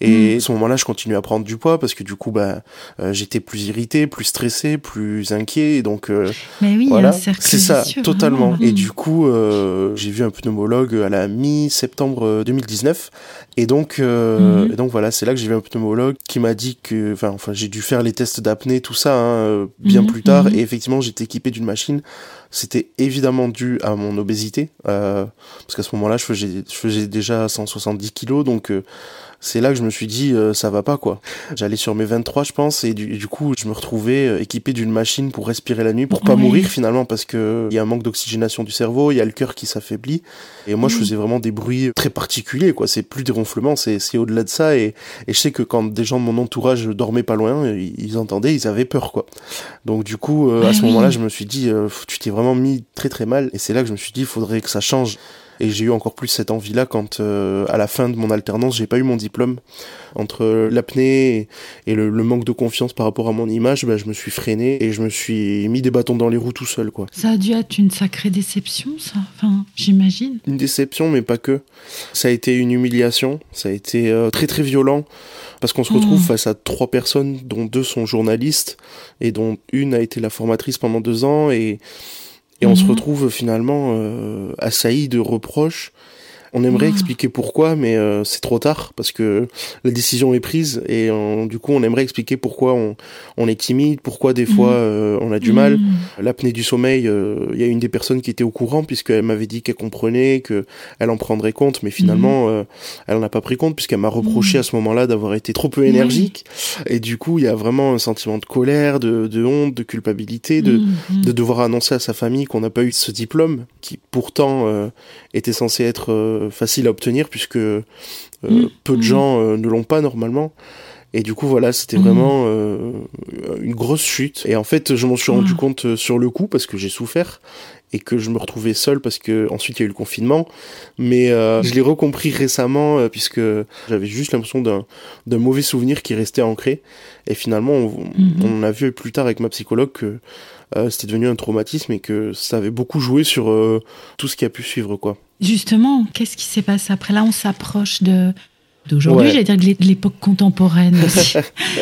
Et mm. à ce moment-là, je continue à prendre du poids parce que du coup, bah, euh, j'étais plus irrité, plus stressé, plus inquiet. Et donc, euh, Mais oui, voilà, c'est ça, totalement. Et du coup, euh, j'ai vu un pneumologue à la mi-septembre 2019. Et donc, mm-hmm. et donc voilà, c'est là que j'ai vu un pneumologue qui m'a dit que, enfin, enfin, j'ai dû faire les tests d'apnée, tout ça, hein, bien mm-hmm. plus tard. Mm-hmm. Et effectivement, j'étais équipé d'une machine. C'était évidemment dû à mon obésité, parce qu'à ce moment-là, je faisais, je faisais déjà 170 kilos, donc c'est là que je me suis dit euh, ça va pas quoi. J'allais sur mes 23 je pense et du, coup je me retrouvais euh, équipé d'une machine pour respirer la nuit pour pas mourir finalement parce que il y a un manque d'oxygénation du cerveau, il y a le cœur qui s'affaiblit. Et moi je faisais vraiment des bruits très particuliers quoi, c'est plus des ronflements, c'est c'est au-delà de ça. Et, et je sais que quand des gens de mon entourage dormaient pas loin, ils, entendaient, ils avaient peur quoi. Donc du coup euh, à ce moment-là, je me suis dit tu t'es vraiment mis très très mal. Et c'est là que je me suis dit il faudrait que ça change. Et j'ai eu encore plus cette envie-là quand, euh, à la fin de mon alternance, j'ai pas eu mon diplôme. Entre l'apnée et, le, manque de confiance par rapport à mon image, bah, je me suis freiné et je me suis mis des bâtons dans les roues tout seul, quoi. Ça a dû être une sacrée déception, ça. Enfin, j'imagine. Une déception, mais pas que. Ça a été une humiliation. Ça a été euh, très très violent parce qu'on se retrouve mmh. face à trois personnes dont deux sont journalistes et dont une a été la formatrice pendant deux ans et et on se mhm. retrouve finalement euh, assailli de reproches on aimerait ah. expliquer pourquoi, mais euh, c'est trop tard parce que la décision est prise et du coup on aimerait expliquer pourquoi on, on est timide, pourquoi des fois mhm. euh, on a du mal. Mhm. L'apnée du sommeil, euh, il y a une des personnes qui était au courant puisqu'elle m'avait dit qu'elle comprenait, que elle en prendrait compte, mais finalement mhm. elle en a pas pris compte puisqu'elle m'a reproché à ce moment-là d'avoir été trop peu énergique. Et du coup il y a vraiment un sentiment de colère, de, de honte, de culpabilité, de, de devoir annoncer à sa famille qu'on n'a pas eu ce diplôme qui pourtant était censé être facile à obtenir puisque euh, mm. peu de mm. gens euh, ne l'ont pas normalement. Et du coup, voilà, c'était mm. vraiment euh, une grosse chute. Et en fait, je m'en suis rendu compte sur le coup parce que j'ai souffert et que je me retrouvais seul parce que ensuite il y a eu le confinement. Mais je l'ai recompris récemment puisque j'avais juste l'impression d'un d'un mauvais souvenir qui restait ancré. Et finalement, on, mm-hmm. on, a vu plus tard avec ma psychologue que c'était devenu un traumatisme et que ça avait beaucoup joué sur tout ce qui a pu suivre quoi. Justement, qu'est-ce qui s'est passé après? Là On s'approche de d'aujourd'hui, j'allais dire de l'époque contemporaine,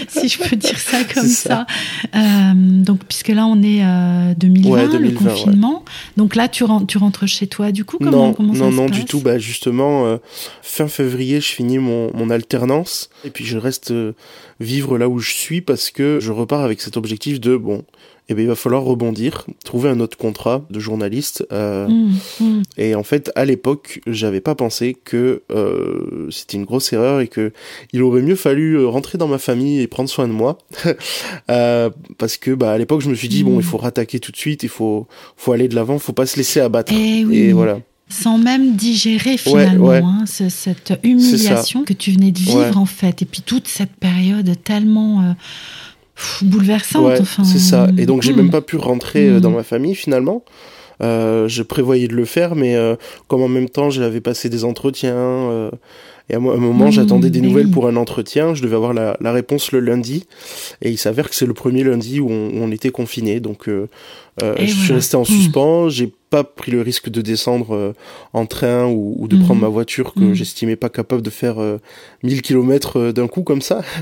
si, je peux dire ça comme ça. Euh, donc, puisque là, on est euh, 2020, le confinement. Donc là, tu rentres, tu rentres chez toi, du coup, comment, non, comment ça non, se non, passe? du tout. Bah, justement, euh, fin février, je finis mon, mon alternance et puis je reste euh, vivre là où je suis parce que je repars avec cet objectif de bon, eh bien, il va falloir rebondir, trouver un autre contrat de journaliste. Euh, Mmh, mmh. Et en fait, à l'époque, j'avais pas pensé que euh, c'était une grosse erreur et que il aurait mieux fallu euh, rentrer dans ma famille et prendre soin de moi, euh, parce que bah à l'époque, je me suis dit bon, il faut rattaquer tout de suite, il faut faut aller de l'avant, faut pas se laisser abattre. Eh oui. Et voilà. Sans même digérer finalement ouais. hein, ce- cette humiliation que tu venais de vivre Ouais. en fait. Et puis toute cette période tellement euh, pff, bouleversante. Ouais, enfin, c'est ça. Et donc j'ai hmm. même pas pu rentrer euh, dans ma famille finalement. Euh, je prévoyais de le faire, mais euh, comme en même temps j'avais passé des entretiens, euh, et à un moment Mm, j'attendais des mais nouvelles pour un entretien, je devais avoir la, la réponse le lundi, et il s'avère que c'est le premier lundi où on, où on était confiné, donc euh, euh, je suis resté en Mm. suspens, j'ai pas pris le risque de descendre euh, en train ou, ou de prendre ma voiture que Mm. j'estimais pas capable de faire euh, 1000 km d'un coup comme ça.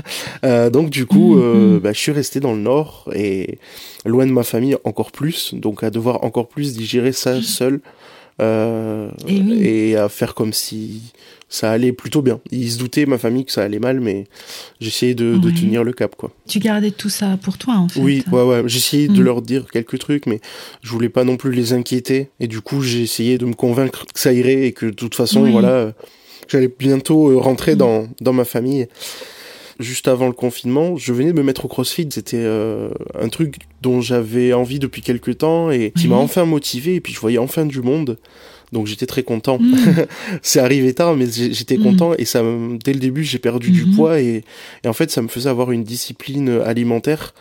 Euh, donc du coup, euh, bah, je suis resté dans le nord et loin de ma famille encore plus, donc à devoir encore plus digérer ça seul euh, Et oui. et à faire comme si ça allait plutôt bien. Ils se doutaient, ma famille, que ça allait mal, mais j'essayais de, de tenir le cap, quoi. Tu gardais tout ça pour toi en fait. Oui, ouais, ouais. J'essayais de Mm. leur dire quelques trucs, mais je voulais pas non plus les inquiéter. Et du coup, j'ai essayé de me convaincre que ça irait et que de toute façon, Oui. voilà, j'allais bientôt euh, rentrer Mm. dans, dans ma famille. Juste avant le confinement, je venais de me mettre au CrossFit. C'était euh, un truc dont j'avais envie depuis quelques temps et qui m'a enfin motivé. Et puis je voyais enfin du monde. Donc j'étais très content. Mm. C'est arrivé tard, mais j'étais Mm. content et ça, dès le début, j'ai perdu du Mhm. poids et, et en fait, ça me faisait avoir une discipline alimentaire.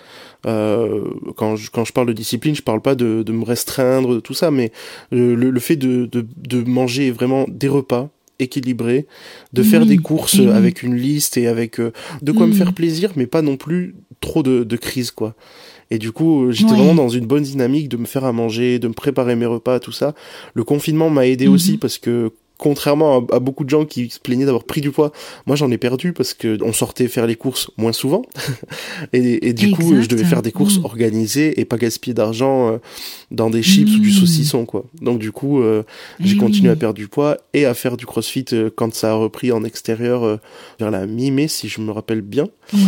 Euh, quand, je, quand je parle de discipline, je parle pas de, de me restreindre, de tout ça, mais le, le fait de, de, de manger vraiment des repas équilibrés, de faire Oui, des courses oui. avec une liste et avec euh, de quoi me Mm. faire plaisir, mais pas non plus trop de, de crise, quoi. Et du coup, euh, j'étais vraiment dans une bonne dynamique de me faire à manger, de me préparer mes repas, tout ça. Le confinement m'a aidé Mhm. aussi parce que contrairement à, à beaucoup de gens qui se plaignaient d'avoir pris du poids, moi j'en ai perdu parce que on sortait faire les courses moins souvent et, et du coup je devais faire des courses organisées et pas gaspiller d'argent euh, dans des chips ou du Mm. saucisson quoi. Donc du coup euh, j'ai Eh continué oui. à perdre du poids et à faire du crossfit euh, quand ça a repris en extérieur euh, vers la mi-mai si je me rappelle bien. Ouais.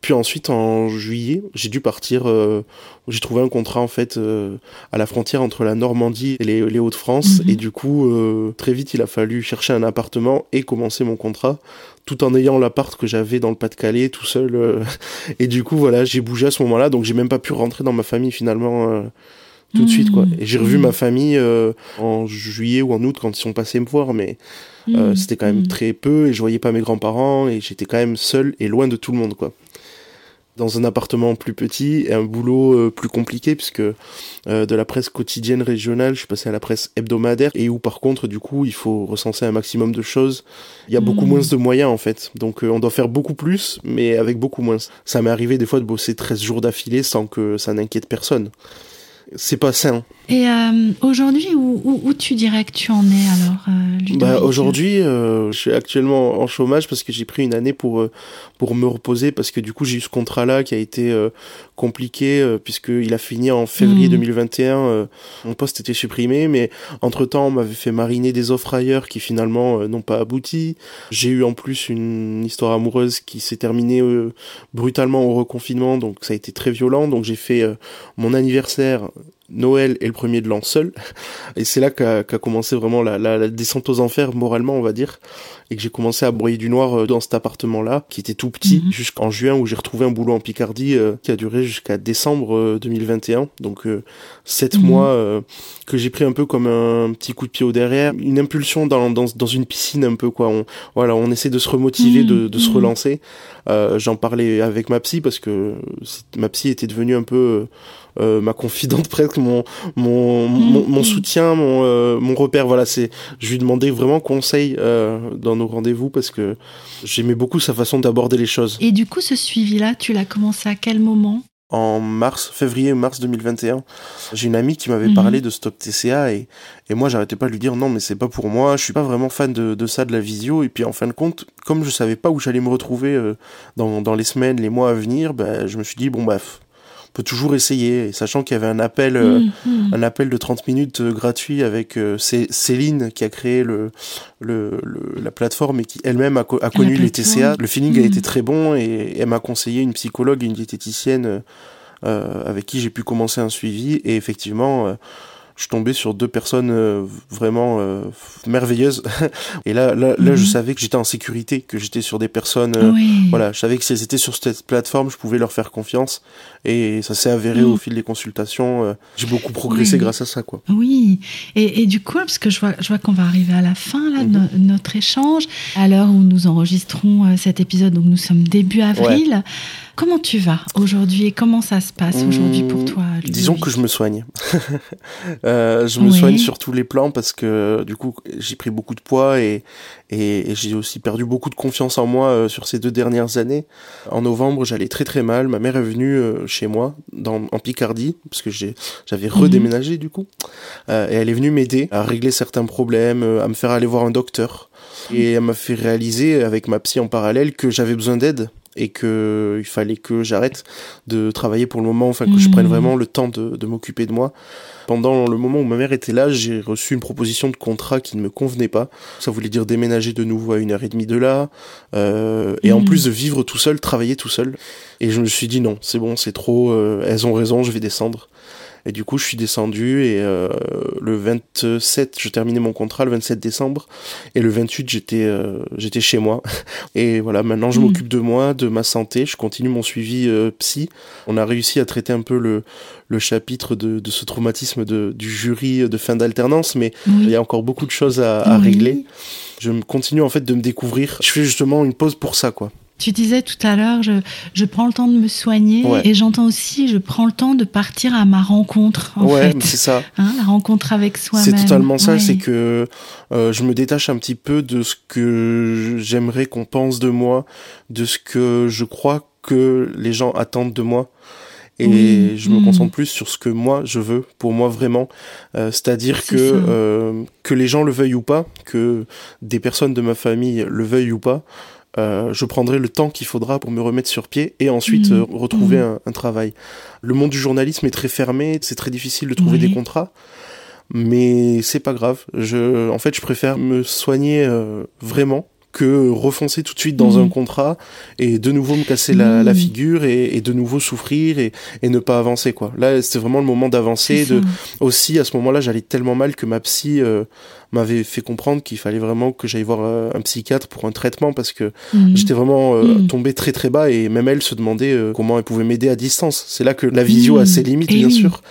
Puis ensuite, en juillet, j'ai dû partir. euh, j'ai trouvé un contrat en fait euh, à la frontière entre la Normandie et les, les Hauts-de-France. Mhm. Et du coup, euh, très vite, il a fallu chercher un appartement et commencer mon contrat, tout en ayant l'appart que j'avais dans le Pas-de-Calais, tout seul. euh. et du coup, voilà, j'ai bougé à ce moment-là, donc j'ai même pas pu rentrer dans ma famille finalement. euh, tout de suite quoi Mhm. et j'ai revu Mhm. ma famille euh, en juillet ou en août quand ils sont passés me voir mais c'était quand même très peu et je voyais pas mes grands-parents et j'étais quand même seul et loin de tout le monde quoi dans un appartement plus petit et un boulot euh, plus compliqué puisque euh, de la presse quotidienne régionale je suis passé à la presse hebdomadaire et où par contre du coup il faut recenser un maximum de choses. Il y a beaucoup Mm. moins de moyens en fait. Donc euh, on doit faire beaucoup plus mais avec beaucoup moins. Ça m'est arrivé des fois de bosser 13 jours d'affilée sans que ça n'inquiète personne c'est pas sain Et euh, aujourd'hui, où, où, où tu dirais que tu en es alors, euh, Bah aujourd'hui, euh, je suis actuellement en chômage parce que j'ai pris une année pour euh, pour me reposer parce que du coup j'ai eu ce contrat-là qui a été euh, compliqué euh, puisqu'il a fini en février Mm. 2021. euh, mon poste était supprimé, mais entre temps on m'avait fait mariner des offres ailleurs qui finalement n'ont pas abouti. J'ai eu en plus une histoire amoureuse qui s'est terminée euh, brutalement au reconfinement, donc ça a été très violent. Donc j'ai fait euh, mon anniversaire. Noël et le premier de l'an seul. Et c'est là qu'a commencé vraiment la, la, la descente aux enfers, moralement, on va dire. Et que j'ai commencé à broyer du noir euh, dans cet appartement-là, qui était tout petit, Mhm. jusqu'en juin, où j'ai retrouvé un boulot en Picardie, euh, qui a duré jusqu'à décembre euh, 2021. Donc, euh, sept Mhm. mois euh, que j'ai pris un peu comme un petit coup de pied au derrière. Une impulsion dans, dans, dans une piscine un peu, quoi. On, voilà, on essaie de se remotiver, de, de se Mhm. relancer. Euh, J'en parlais avec ma psy, parce que ma psy était devenue un peu... euh, ma confidente presque mon mon, mon, mon Mhm. soutien mon euh, mon repère voilà c'est je lui demandais vraiment conseil euh, dans nos rendez-vous parce que j'aimais beaucoup sa façon d'aborder les choses Et du coup, ce suivi-là, tu l'as commencé à quel moment? En mars, février mars 2021. J'ai une amie qui m'avait Mhm. parlé de Stop TCA et, et moi j'arrêtais pas de lui dire non mais c'est pas pour moi, je suis pas vraiment fan de, de ça, de la visio. Et puis en fin de compte, comme je savais pas où j'allais me retrouver euh, dans, dans les semaines, les mois à venir, ben, je me suis dit bon bah on peut toujours essayer. Et sachant qu'il y avait un appel, euh, Mhm. un appel de 30 minutes euh, gratuit avec euh, Cé- Céline qui a créé le, le, le- la plateforme et qui elle-même a, co- a connu les. TCA. Le feeling a Mhm. été très bon et elle m'a conseillé une psychologue et une diététicienne euh, avec qui j'ai pu commencer un suivi et effectivement euh, je suis tombé sur deux personnes euh, vraiment euh, merveilleuses et là là, là je savais que j'étais en sécurité que j'étais sur des personnes euh, Oui. voilà, je savais que si elles étaient sur cette plateforme, je pouvais leur faire confiance. Et ça s'est avéré Mm. au fil des consultations. euh, J'ai beaucoup progressé Oui. grâce à ça, quoi. Oui, et, et du coup, parce que je vois, je vois qu'on va arriver à la fin là, de Mhm. no- notre échange, à l'heure où nous enregistrons euh, cet épisode, donc nous sommes début avril. Comment tu vas aujourd'hui et comment ça se passe aujourd'hui pour Hum, toi Ludovic Disons que je me soigne. Euh, je me Oui. soigne sur tous les plans parce que du coup j'ai pris beaucoup de poids et, et, et j'ai aussi perdu beaucoup de confiance en moi euh, sur ces deux dernières années. En novembre j'allais très très mal. Ma mère est venue euh, chez moi dans, en Picardie parce que j'ai- j'avais Mhm. redéménagé du coup Euh, et elle est venue m'aider à régler certains problèmes, euh, à me faire aller voir un docteur et elle m'a fait réaliser avec ma psy en parallèle que j'avais besoin d'aide et que il fallait que j'arrête de travailler pour le moment, enfin que je Mhm. prenne vraiment le temps de, de m'occuper de moi. Pendant le moment où ma mère était là, j'ai reçu une proposition de contrat qui ne me convenait pas. Ça voulait dire déménager de nouveau à une heure et demie de là, euh, et en Mhm. plus de vivre tout seul, travailler tout seul. Et je me suis dit non, c'est bon, c'est trop. euh, elles ont raison, je vais descendre. Et du coup, je suis descendu et euh, le 27, je terminais mon contrat le 27 décembre et le 28, j'étais euh, j'étais chez moi. Et voilà, maintenant je Mhm. m'occupe de moi, de ma santé, je continue mon suivi euh, psy. On a réussi à traiter un peu le, le chapitre de, de ce traumatisme de, du jury de fin d'alternance, mais il y a encore beaucoup de choses à, à régler. Je continue en fait de me découvrir. Je fais justement une pause pour ça, quoi. Tu disais tout à l'heure, je, je prends le temps de me soigner Ouais. et j'entends aussi, je prends le temps de partir à ma rencontre, en ouais, c'est ça. Hein, la rencontre avec soi-même. C'est totalement ça, Ouais. c'est que euh, je me détache un petit peu de ce que j'aimerais qu'on pense de moi, de ce que je crois que les gens attendent de moi. Et je me mm. concentre plus sur ce que moi je veux, pour moi vraiment. Euh, C'est-à-dire C'est que euh, que les gens le veuillent ou pas, que des personnes de ma famille le veuillent ou pas, euh, je prendrai le temps qu'il faudra pour me remettre sur pied et ensuite Mm. euh, retrouver Mm. un, un travail. Le monde du journalisme est très fermé, c'est très difficile de trouver Oui. des contrats, mais c'est pas grave. Je, en fait, je préfère me soigner euh, vraiment que refoncer tout de suite dans Mhm. un contrat et de nouveau me casser la, la Mhm. figure et, et de nouveau souffrir et, et ne pas avancer quoi. Là, c'était vraiment le moment d'avancer. De aussi à ce moment-là, j'allais tellement mal que ma psy euh, m'avait fait comprendre qu'il fallait vraiment que j'aille voir euh, un psychiatre pour un traitement parce que Mhm. J'étais vraiment euh, tombé très très bas et même elle se demandait euh, comment elle pouvait m'aider à distance. C'est là que la visio a ses limites, Et bien oui. sûr.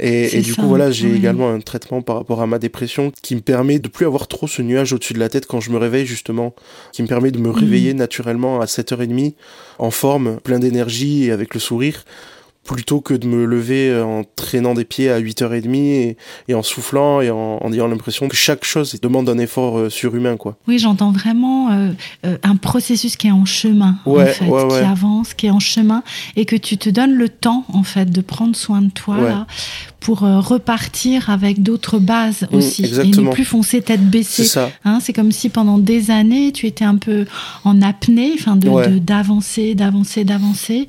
Et, du ça, coup, voilà, j'ai également un traitement par rapport à ma dépression qui me permet de plus avoir trop ce nuage au-dessus de la tête quand je me réveille, justement, qui me permet de me Mm. réveiller naturellement à 7h30, en forme, plein d'énergie et avec le sourire, plutôt que de me lever euh, en traînant des pieds à 8h30 et, et en soufflant et en, en ayant l'impression que chaque chose demande un effort euh, surhumain, quoi. Oui, j'entends vraiment euh, euh, un processus qui est en chemin, en Ouais, fait, ouais, ouais. qui avance, qui est en chemin, et que tu te donnes le temps, en fait, de prendre soin de toi Ouais. là, pour euh, repartir avec d'autres bases Mm, aussi, et ne plus foncer tête C'est baissée. ça. Hein, c'est comme si pendant des années, tu étais un peu en apnée, enfin, de, Ouais. de- d'avancer, d'avancer, d'avancer.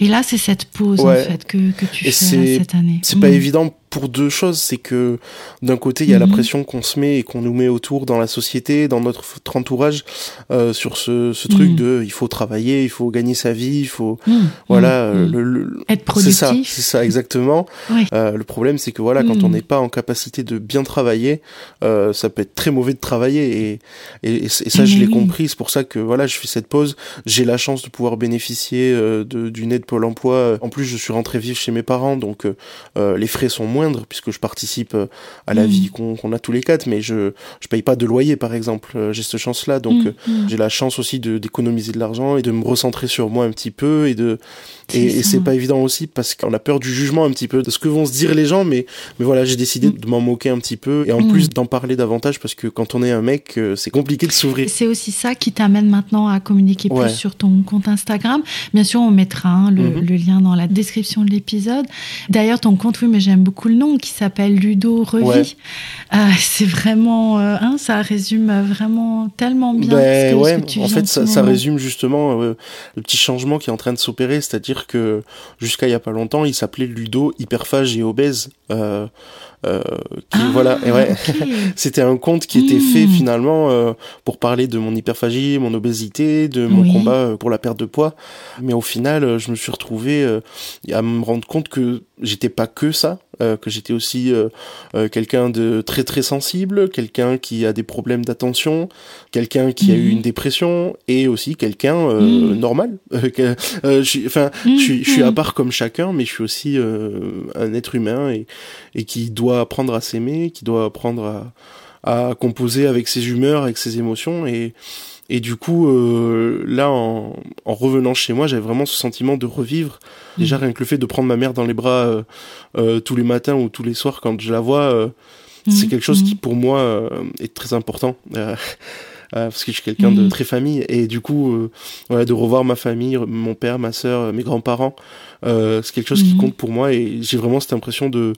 Et là, c'est cette pause, Ouais. en fait, que, que tu Et fais c'est- cette année. C'est pas Mm. évident pour deux choses, c'est que d'un côté il y a la Mhm. pression qu'on se met et qu'on nous met autour dans la société, dans notre entourage, euh, sur ce, ce truc Mhm. de il faut travailler, il faut gagner sa vie, il faut Mm. voilà Mm. euh, le, le- Être c'est ça, productif. c'est ça exactement. Oui. Euh, le problème c'est que voilà quand Mhm. on n'est pas en capacité de bien travailler, euh, ça peut être très mauvais de travailler et et, et c- et ça Eh je l'ai oui. compris, c'est pour ça que voilà je fais cette pause. J'ai la chance de pouvoir bénéficier euh, de- d'une aide Pôle Emploi. En plus je suis rentré vivre chez mes parents donc euh, les frais sont moindre puisque je participe à la vie qu'on a tous les quatre, mais je je paye pas de loyer par exemple. J'ai cette chance-là, donc j'ai la chance aussi d'économiser de l'argent et de me recentrer sur moi un petit peu et de et, c'est pas évident aussi parce qu'on a peur du jugement un petit peu de ce que vont se dire les gens, mais mais voilà, j'ai décidé de m'en moquer un petit peu et en plus d'en parler davantage parce que quand on est un mec, c'est compliqué de s'ouvrir. C'est aussi ça qui t'amène maintenant à communiquer plus sur ton compte Instagram. Bien sûr, on mettra hein, mhm. le, lien dans la description de l'épisode. D'ailleurs, ton compte, oui, mais j'aime beaucoup le nom qui s'appelle Ludo Revi. Euh, c'est vraiment, euh, hein, ça résume vraiment tellement bien ben, ce que, tu En fait, ça, résume justement euh, le petit changement qui est en train de s'opérer, c'est-à-dire que jusqu'à il y a pas longtemps, il s'appelait Ludo hyperphage et obèse. Euh, qui, ah, voilà, et ouais, c'était un compte qui était fait hmm. finalement euh, pour parler de mon hyperphagie, mon obésité, de mon combat pour la perte de poids. Mais au final, je me suis retrouvé à me rendre compte que j'étais pas que ça, euh, que j'étais aussi euh, euh, quelqu'un de très très sensible, quelqu'un qui a des problèmes d'attention, quelqu'un qui a eu mhm. une dépression et aussi quelqu'un mhm. normal. je suis, enfin, je suis, je suis à mhm. part comme chacun, mais je suis aussi un être humain et, et qui doit apprendre à s'aimer, qui doit apprendre à, à composer avec ses humeurs, avec ses émotions et et du coup, euh, là, en, en, revenant chez moi, j'avais vraiment ce sentiment de revivre. Déjà, mm. rien que le fait de prendre ma mère dans les bras euh, euh, tous les matins ou tous les soirs quand je la vois, c'est mm. quelque chose qui, mm. pour moi, est très important. parce que je suis quelqu'un de très famille et du coup voilà de revoir ma famille mon père ma sœur mes grands-parents c'est quelque chose qui compte pour moi et j'ai vraiment cette impression de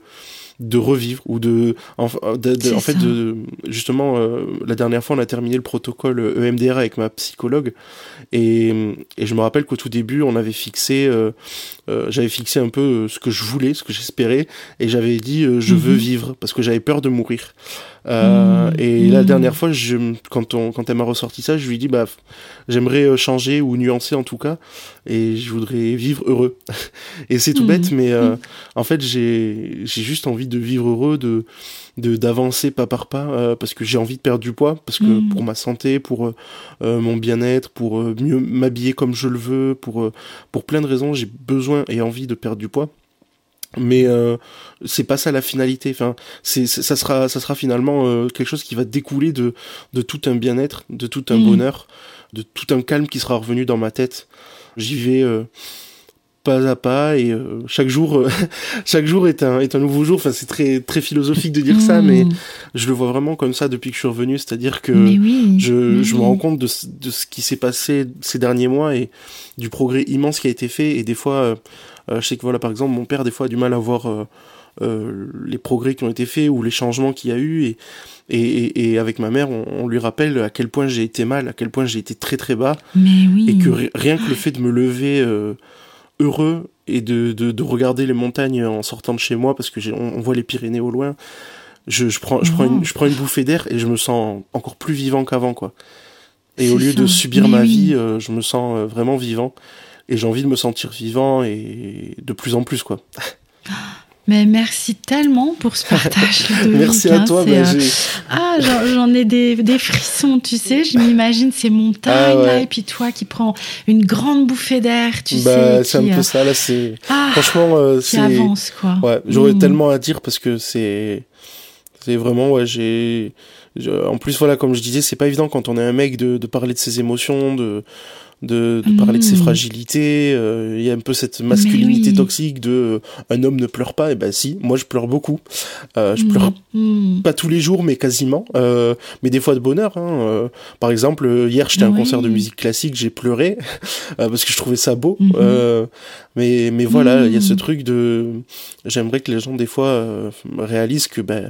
de revivre ou de en, fait de justement euh, la dernière fois on a terminé le protocole EMDR avec ma psychologue. Et, et je me rappelle qu'au tout début on avait fixé euh, euh, j'avais fixé un peu ce que je voulais ce que j'espérais et j'avais dit je veux mhm. vivre parce que j'avais peur de mourir euh. Et la mmh. dernière fois, je, quand, on, quand elle m'a ressorti ça, je lui ai dit, bah, j'aimerais euh, changer ou nuancer en tout cas, et je voudrais vivre heureux. et c'est tout bête, mais euh, en fait, j'ai juste envie de vivre heureux, de d'avancer pas par pas, euh, parce que j'ai envie de perdre du poids, parce que pour ma santé, pour mon bien-être, pour mieux m'habiller comme je le veux, pour, pour plein de raisons, j'ai besoin et envie de perdre du poids. Mais euh, c'est pas ça la finalité. Enfin c'est ça sera ça sera finalement euh, quelque chose qui va découler de de tout un bien-être de tout un mm. bonheur de tout un calme qui sera revenu dans ma tête. J'y vais euh, pas à pas et euh, chaque jour chaque jour est un est un nouveau jour. Enfin c'est très très philosophique de dire ça mm. mais je le vois vraiment comme ça depuis que je suis revenu. C'est-à-dire que je, je me rends compte de, de ce qui s'est passé ces derniers mois et du progrès immense qui a été fait. Et des fois euh, je sais que voilà, par exemple, mon père des fois a du mal à voir euh, euh, les progrès qui ont été faits ou les changements qu'il y a eu. Et, et, et, avec ma mère, on, lui rappelle à quel point j'ai été mal, à quel point j'ai été très très bas, Mais oui. et que rien que le fait de me lever heureux et de, de, de, regarder les montagnes en sortant de chez moi parce que on, on, voit les Pyrénées au loin, je, je prends je prends une, je prends une bouffée d'air et je me sens encore plus vivant qu'avant quoi. Et au lieu de subir ma vie, je me sens vraiment vivant. Et j'ai envie de me sentir vivant et de plus en plus quoi. Mais merci tellement pour ce partage. merci à toi. Ben, ah, j'en ai des, des, frissons, tu sais. Je m'imagine ces montagnes ah, là, et puis toi qui prends une grande bouffée d'air, tu bah, sais. C'est un peu ça là. C'est ah, franchement, euh, c'est avance quoi. Ouais, j'aurais mm. tellement à dire parce que c'est c'est vraiment ouais j'ai en plus voilà comme je disais c'est pas évident quand on est un mec de, de parler de ses émotions de de, de parler de ses mm. fragilités. Euh, il y a un peu cette masculinité toxique de euh, un homme ne pleure pas. Et ben si, moi je pleure beaucoup. Euh, je pleure mm. pas tous les jours, mais quasiment. Euh, mais des fois de bonheur. Hein. Euh, par exemple, hier j'étais à un concert de musique classique, j'ai pleuré parce que je trouvais ça beau. Mm-hmm. mais mais voilà, il y a ce mm. truc de. J'aimerais que les gens des fois réalisent que ben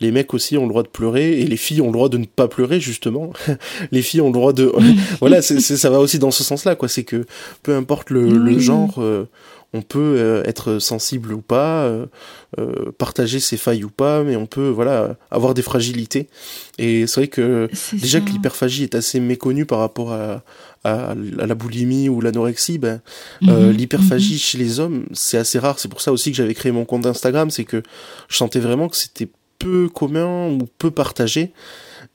les mecs aussi ont le droit de pleurer et les filles ont le droit de ne pas pleurer justement. les filles ont le droit de voilà, c'est, ça va aussi dans ce sens-là quoi. C'est que peu importe le, genre, euh, on peut euh, être sensible ou pas, euh, partager ses failles ou pas, mais on peut voilà avoir des fragilités. Et c'est vrai que déjà que l'hyperphagie est assez méconnue par rapport à, à, la boulimie ou l'anorexie, ben, mhm. l'hyperphagie mhm. chez les hommes, c'est assez rare. C'est pour ça aussi que j'avais créé mon compte Instagram, c'est que je sentais vraiment que c'était peu commun ou peu partagé.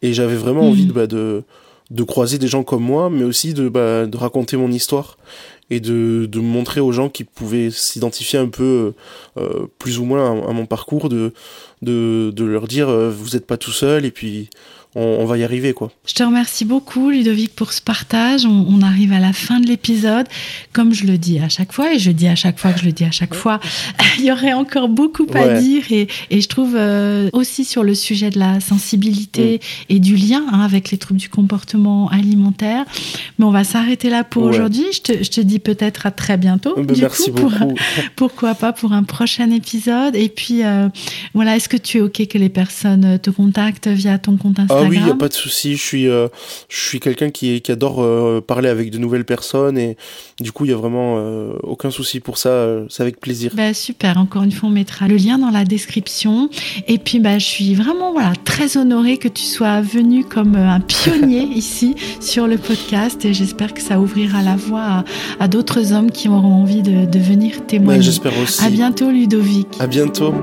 Et j'avais vraiment envie de, mhm. bah, de, de, croiser des gens comme moi, mais aussi de, bah, de raconter mon histoire. et de, de montrer aux gens qui pouvaient s'identifier un peu euh, plus ou moins à, mon parcours, de, de, de leur dire euh, vous n'êtes pas tout seul et puis on, va y arriver quoi. Je te remercie beaucoup Ludovic pour ce partage. On, arrive à la fin de l'épisode. Comme je le dis à chaque fois, et je dis à chaque fois que je le dis à chaque fois, il y aurait encore beaucoup à dire. Et, et, je trouve euh, aussi sur le sujet de la sensibilité et du lien hein, avec les troubles du comportement alimentaire. Mais on va s'arrêter là pour aujourd'hui. Je te, je te, dis peut-être à très bientôt. Ben, merci beaucoup. Pour, pourquoi pas pour un prochain épisode. Et puis euh, voilà, est-ce que tu es OK que les personnes te contactent via ton compte Instagram ah oui, il n'y a pas de souci. Je suis, euh, je suis quelqu'un qui, qui adore euh, parler avec de nouvelles personnes et du coup, il n'y a vraiment euh, aucun souci pour ça. C'est avec plaisir. Bah, super. Encore une fois, on mettra le lien dans la description. Et puis, bah, je suis vraiment voilà, très honorée que tu sois venu comme un pionnier ici sur le podcast et j'espère que ça ouvrira la voie à, d'autres hommes qui auront envie de, de venir témoigner. Bah, j'espère aussi. À bientôt, Ludovic. À bientôt.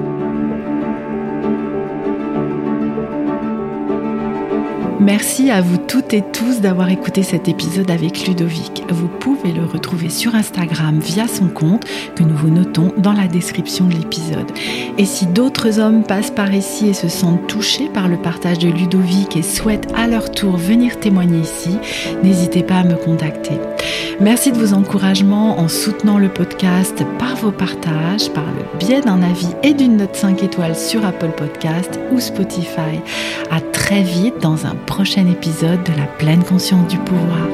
Merci à vous toutes et tous d'avoir écouté cet épisode avec Ludovic. Vous pouvez le retrouver sur Instagram via son compte que nous vous notons dans la description de l'épisode. Et si d'autres hommes passent par ici et se sentent touchés par le partage de Ludovic et souhaitent à leur tour venir témoigner ici, n'hésitez pas à me contacter. Merci de vos encouragements en soutenant le podcast par vos partages, par le biais d'un avis et d'une note 5 étoiles sur Apple Podcast ou Spotify. À très vite dans un prochain épisode de la pleine conscience du pouvoir.